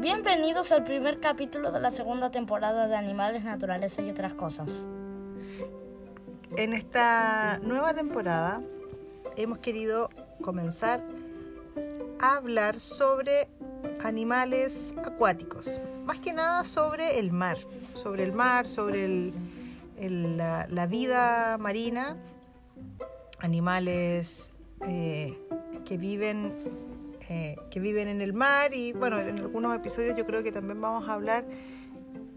Bienvenidos al primer capítulo de la segunda temporada de Animales, Naturaleza y otras cosas. En esta nueva temporada hemos querido comenzar a hablar sobre animales acuáticos, más que nada sobre el mar, sobre el mar, sobre la vida marina, animales eh, que viven eh, que viven en el mar y bueno, en algunos episodios yo creo que también vamos a hablar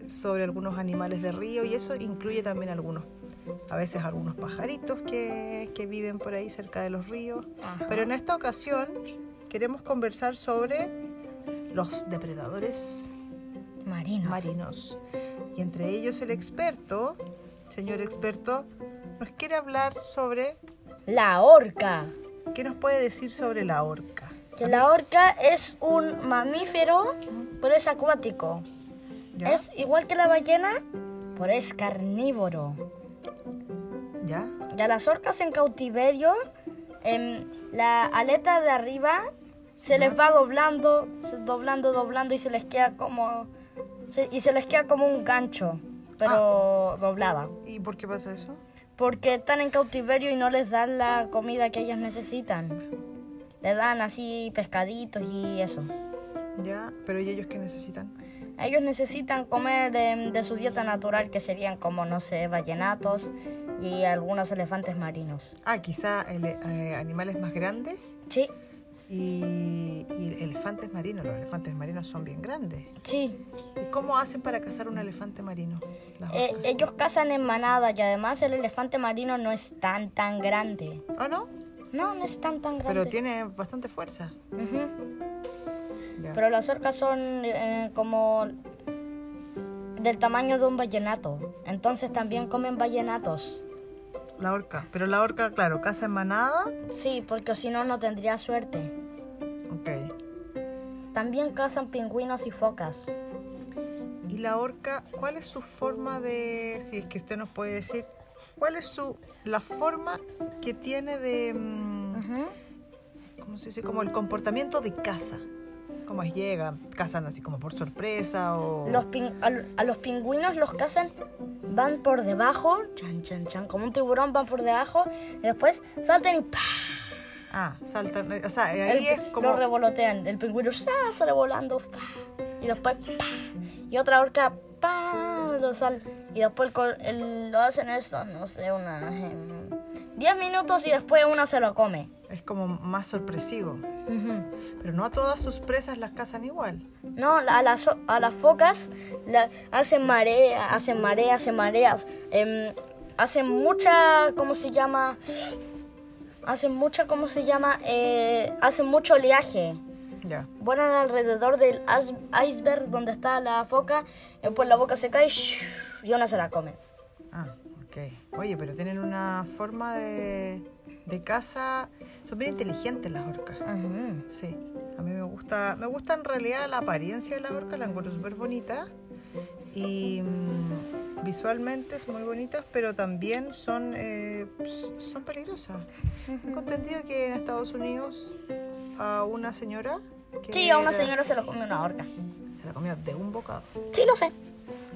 sobre algunos animales de río y eso incluye también algunos, a veces algunos pajaritos que, que viven por ahí cerca de los ríos. Ajá. Pero en esta ocasión queremos conversar sobre los depredadores Marinos. marinos. Y entre ellos el experto, señor experto, nos quiere hablar sobre, La orca. ¿qué nos puede decir sobre la orca? Que la orca es un mamífero, pero es acuático. ¿Ya? Es igual que la ballena, pero es carnívoro. ¿Ya? Ya las orcas en cautiverio, em, la aleta de arriba se les va doblando, doblando, doblando y se les queda como y se les queda como un gancho, pero doblada, ¿Y por qué pasa eso? Porque están en cautiverio y no les dan la comida que ellas necesitan. Le dan así pescaditos y eso. ¿Ya? ¿Pero y ellos qué necesitan? Ellos necesitan comer em, de su dieta natural, que serían como, no sé, ballenatos y algunos elefantes marinos. Ah, quizá eh, animales más grandes Sí, y, y elefantes marinos. Los elefantes marinos son bien grandes. sí. ¿Y cómo hacen para cazar un elefante marino? Eh, ellos cazan en manada y además el elefante marino no es tan tan grande. ¿Ah, no? No, no es tan tan grande. Pero tiene bastante fuerza. Pero las orcas son eh, como del tamaño de un vallenato. Entonces también comen vallenatos. La orca. Pero la orca, claro, caza en manada. Sí, porque si no, no tendría suerte. Ok. También cazan pingüinos y focas. ¿Y la orca, cuál es su forma de, si es que usted nos puede decir, cuál es su, la forma que tiene de, mm, Ujú. ¿cómo se dice? Como el comportamiento de caza. ¿Cómo es? Llegan, cazan así como por sorpresa o... Los pin- a, a los pingüinos los cazan, van por debajo, chan, chan, chan, como un tiburón van por debajo, y después saltan y ¡pah! Ah, saltan, o sea, ahí El- es como... Lo revolotean. El pingüino ¡sa! sale volando. Y después. Y otra orca ¡pa! Lo sal, y después el- lo hacen esto, no sé, unas 10 minutos y después una se lo come. Es como más sorpresivo. Pero no a todas sus presas las cazan igual. No, a las, a las focas la- hacen marea, hacen marea, hacen mareas. em, hacen mucha, ¿cómo se llama? Hacen mucha, ¿cómo se llama? Eh, hacen mucho oleaje. Ya. Vuelan alrededor del iceberg donde está la foca, después la boca se cae y una se la come. Ah, ok. Oye, pero tienen una forma de, de caza... Son bien inteligentes las orcas. Sí, a mí me gusta, me gusta en realidad la apariencia de la orca, la encuentro súper bonita y mm, visualmente son muy bonitas, pero también son, eh, s- son peligrosas. Tengo entendido que en Estados Unidos a una señora que Sí, a una era- señora se lo come una orca. se la comió de un bocado. Sí, lo sé.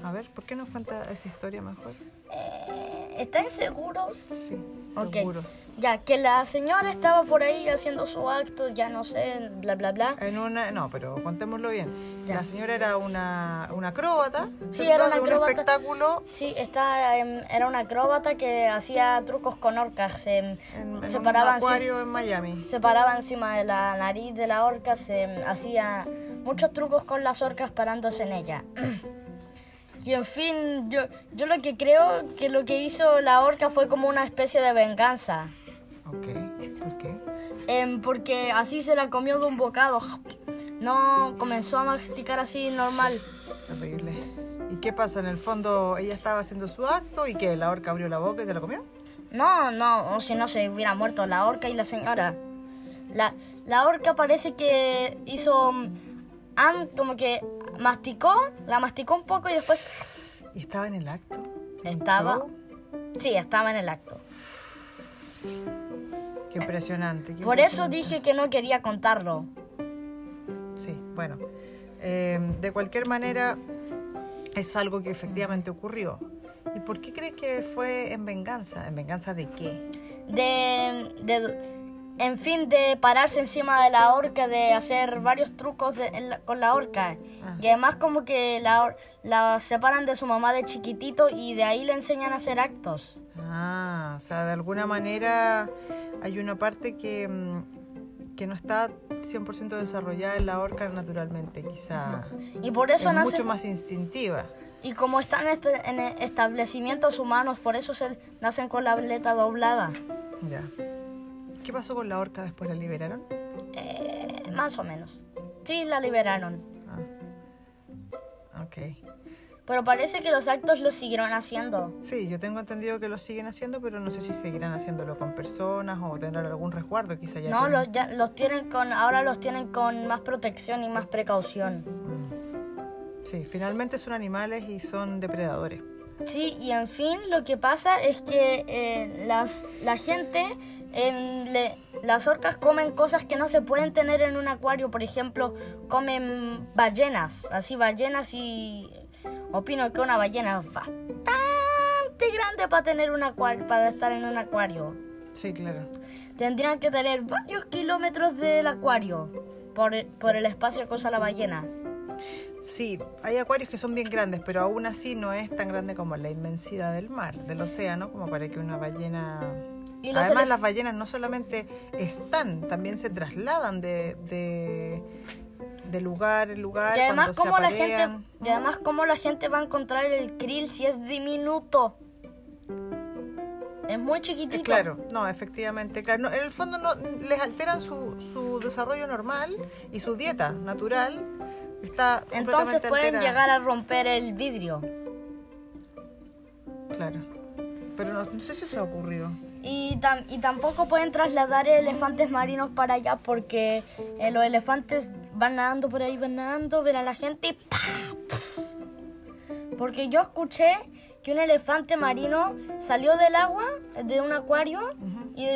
A ver, ¿por qué nos cuenta esa historia mejor? Eh, ¿Están seguros? Sí, Ok. seguros. Ya, que la señora estaba por ahí haciendo su acto, ya no sé, bla, bla, bla. En una, no, pero contémoslo bien. Ya. La señora era una, una acróbata, Sí, era una de un acróbata. espectáculo Sí, está, era una acróbata que hacía trucos con orcas. en, en se un paraban así- acuario en Miami. se paraba encima de la nariz de la orca, se hacía muchos trucos con las orcas parándose en ella. Y en fin, yo, yo lo que creo que lo que hizo la orca fue como una especie de venganza. Ok, ¿por qué? Em, porque así se la comió de un bocado. No comenzó a masticar así normal. Terrible. ¿Y qué pasa? En el fondo ella estaba haciendo su acto y que la orca abrió la boca y se la comió. No, no, o si no se hubiera muerto la orca y la señora. La, la orca parece que hizo mm, como que masticó, la masticó un poco y después Y estaba en el acto. estaba. Sí, estaba en el acto. Qué impresionante. qué Por eso dije que no quería contarlo. Sí, bueno. Eh, de cualquier manera, es algo que efectivamente ocurrió. ¿Y por qué crees que fue en venganza? ¿En venganza de qué? De, de- en fin, de pararse encima de la horca, de hacer varios trucos de- en la- con la horca. Ah. Y además como que la, la separan de su mamá de chiquitito y de ahí le enseñan a hacer actos. Ah, o sea, de alguna manera hay una parte que, mm, que no está 100% desarrollada en la orca naturalmente, quizá Y por eso es nace... mucho más instintiva. Y como están este- en establecimientos humanos, por eso se nacen con la aleta doblada. Ya. ¿Qué pasó con la orca después? ¿La liberaron? Eh, más o menos. Sí, la liberaron. Ah. Ok. Pero parece que los actos los siguieron haciendo. Sí, yo tengo entendido que lo siguen haciendo, pero no sé si seguirán haciendo con personas o tendrán algún resguardo, quizá ya. No, tienen- los, ya, los tienen con, ahora los tienen con más protección y más precaución. Mm. Sí, finalmente son animales y son depredadores. Sí, y en fin, lo que pasa es que eh, las, la gente, le- las orcas comen cosas que no se pueden tener en un acuario. Por ejemplo, comen ballenas, así ballenas y opino que una ballena es bastante grande para tener un acuario, para estar en un acuario. Sí, claro. Tendrían que tener varios kilómetros del acuario por, el- por el espacio que usa la ballena. Sí, hay acuarios que son bien grandes, pero aún así no es tan grande como la inmensidad del mar, del océano, como para que una ballena... Y Además, las ballenas no solamente están, también se trasladan de, de, de lugar en lugar Y además, ¿cómo la gente, y además, ¿cómo la gente va a encontrar el krill si es diminuto? Es muy chiquitito. Eh, Claro, no, efectivamente. Claro, no, en el fondo no, les alteran su, su desarrollo normal y su dieta natural está Entonces pueden alterada. llegar a romper el vidrio. Claro. Pero no, no sé si eso ha ocurrido. Y, tam- y tampoco pueden trasladar elefantes marinos para allá porque eh, los elefantes van nadando por ahí, van nadando, ven a la gente y ¡pa! Porque yo escuché que un elefante marino salió del agua, de un acuario, y,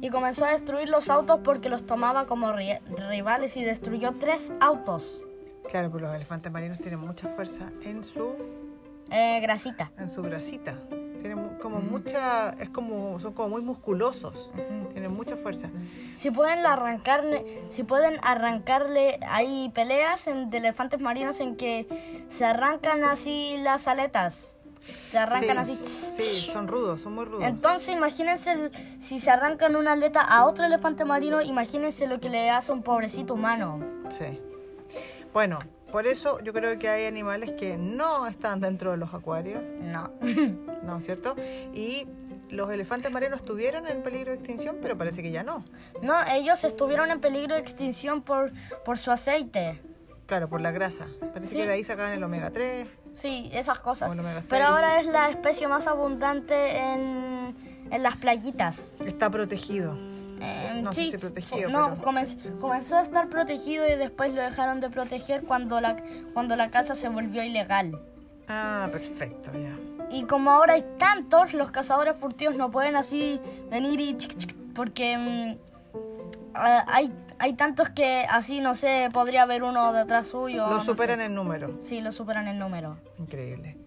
y comenzó a destruir los autos porque los tomaba como ri- rivales y destruyó tres autos. Claro, pero los elefantes marinos tienen mucha fuerza en su Eh, grasita. en su grasita. Tienen como mucha, es como, son como muy musculosos. Tienen mucha fuerza. Si pueden arrancarle, si pueden arrancarle, hay peleas en, de elefantes marinos en que se arrancan así las aletas. Se arrancan sí, así. Sí, son rudos, son muy rudos. Entonces imagínense el- si se arrancan una aleta a otro elefante marino, imagínense lo que le hace un pobrecito humano. Sí. Bueno, por eso yo creo que hay animales que no están dentro de los acuarios, No. ¿no es cierto? Y los elefantes marinos estuvieron en peligro de extinción, pero parece que ya no. No, ellos estuvieron en peligro de extinción por, por su aceite. Claro, por la grasa. Parece Sí. que de ahí sacaban el omega 3. Sí, esas cosas. O el omega seis. Pero ahora es la especie más abundante en, en las playitas. Está protegido. Eh, No sé sí, si protegido, No, pero- comenzó a estar protegido y después lo dejaron de proteger cuando la, cuando la casa se volvió ilegal. Ah, perfecto, ya. Y como ahora hay tantos, los cazadores furtivos no pueden así venir y chic, chic, porque mm, ah, hay, hay tantos que así, no sé, podría haber uno detrás suyo. Lo no superan sé. en número. Sí, lo superan en número. Increíble.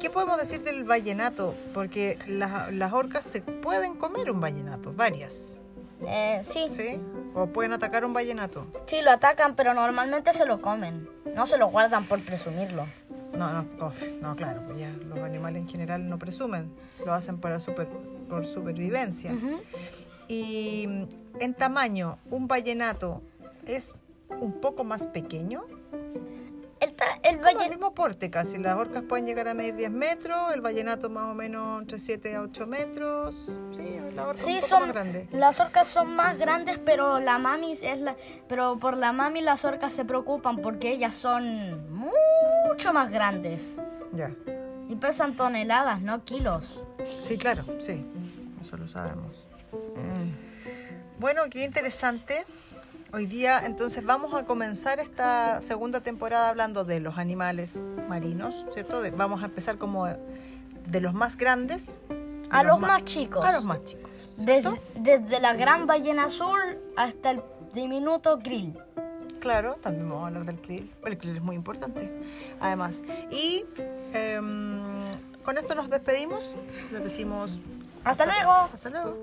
¿Y qué podemos decir del vallenato? Porque las, las orcas se pueden comer un vallenato, varias. Eh, sí, ¿Sí? O pueden atacar un vallenato. sí, lo atacan, pero normalmente se lo comen. No se lo guardan por presumirlo. No, no, no, claro, pues ya los animales en general no presumen, lo hacen para super, por supervivencia. Ujú. Y mm, en tamaño, un vallenato es un poco más pequeño. El, el mismo porte casi. Las orcas pueden llegar a medir 10 metros, el vallenato más o menos entre 7 a 8 metros. Sí, la orca Sí, un poco son más grande. las orcas son más grandes, pero la mami es la, pero por la mami las orcas se preocupan porque ellas son mucho más grandes Ya. y pesan toneladas, no kilos. Sí, claro, sí. Eso lo sabemos. Mm. Bueno, qué interesante. Hoy día entonces vamos a comenzar esta segunda temporada hablando de los animales marinos, ¿cierto? De- vamos a empezar como de los más grandes A los más chicos. A los más chicos. Desde, desde la gran ballena azul hasta el diminuto krill. Claro, también vamos a hablar del krill. El krill es muy importante, además. Y em, con esto nos despedimos. Les decimos ¡Hasta luego! hasta luego.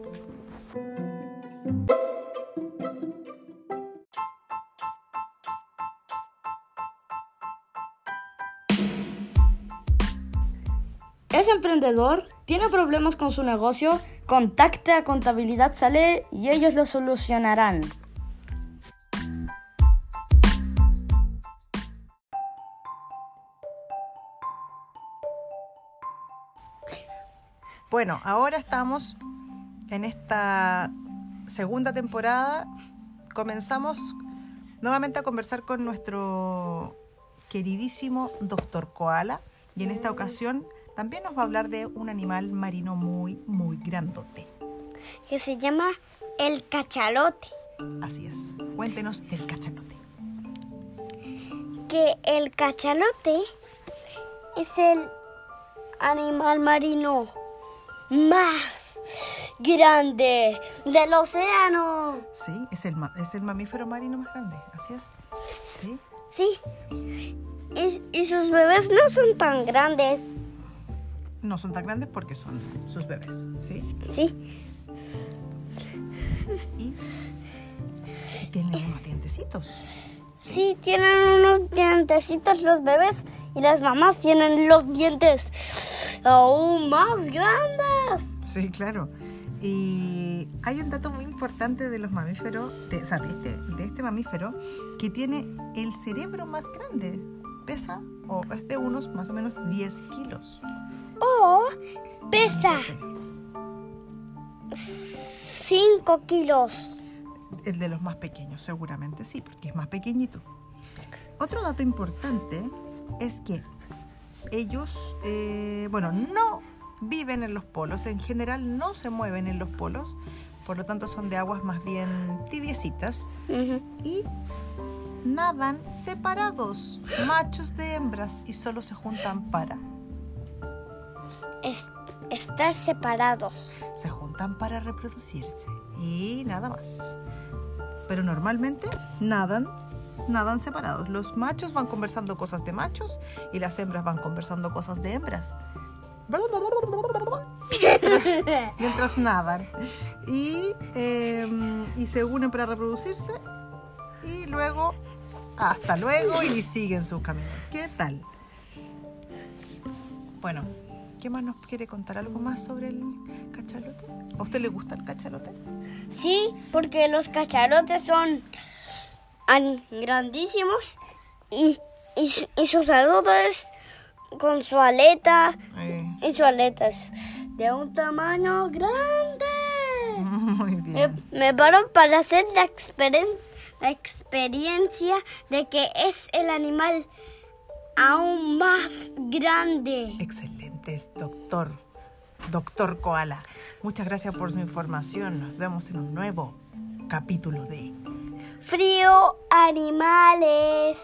Es emprendedor, tiene problemas con su negocio, contacte a Contabilidad Sale y ellos lo solucionarán. Bueno, ahora estamos en esta segunda temporada. Comenzamos nuevamente a conversar con nuestro queridísimo doctor Koala y en esta ocasión también nos va a hablar de un animal marino muy, muy grandote. que se llama el cachalote. Así es. Cuéntenos del cachalote. Que el cachalote es el animal marino más grande del océano. Sí, es el, es el mamífero marino más grande. Así es. Sí. Sí. Y, y sus bebés no son tan grandes. No son tan grandes porque son sus bebés. Sí. Sí. Y tienen unos dientecitos. Sí, tienen unos dientecitos los bebés y las mamás tienen los dientes aún más grandes. Sí, claro. Y hay un dato muy importante de los mamíferos, de, o sea, de este, de este mamífero, que tiene el cerebro más grande. Pesa, o es de unos más o menos 10 kilos. O pesa 5 kilos. El de los más pequeños, seguramente sí, porque es más pequeñito. Otro dato importante es que ellos, eh, bueno, no viven en los polos, en general no se mueven en los polos, por lo tanto son de aguas más bien tibiecitas y nadan separados, machos de hembras, y solo se juntan para, Es- estar separados. se juntan para reproducirse y nada más. Pero normalmente nadan, nadan separados. Los machos van conversando cosas de machos y las hembras van conversando cosas de hembras. Mientras nadan. Y, eh, y se unen para reproducirse. Y luego, hasta luego, y siguen su camino. ¿Qué tal? Bueno, ¿qué más nos quiere contar? ¿Algo más sobre el cachalote? ¿A usted le gusta el cachalote? Sí, porque los cachalotes son an- grandísimos y, y, su- y su saludo es con su aleta Eh, y su aleta es de un tamaño grande. muy Me, bien. me paro para hacer la, experen- la experiencia de que es el animal aún más grande doctor, doctor Koala. Muchas gracias por su información. Nos vemos en un nuevo capítulo de Frío Animales.